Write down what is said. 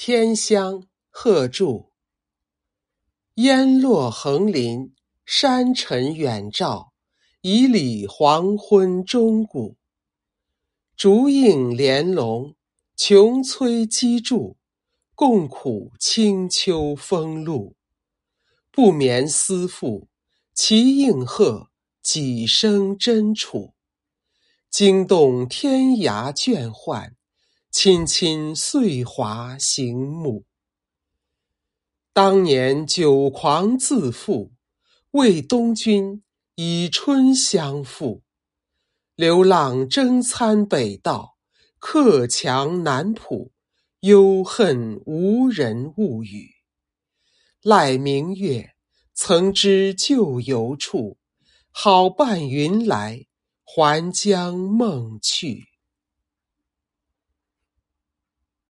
天香，贺铸。烟落横林，山尘远照，以里黄昏钟鼓。竹映帘笼，琼崔积柱，共苦清秋风露。不眠思妇，其应和，几声真楚。惊动天涯倦宦。亲亲岁华行暮，当年酒狂自负，为东君以春相负。流浪征餐北道，客强南浦，忧恨无人物语。赖明月，曾知旧游处，好伴云来，还将梦去。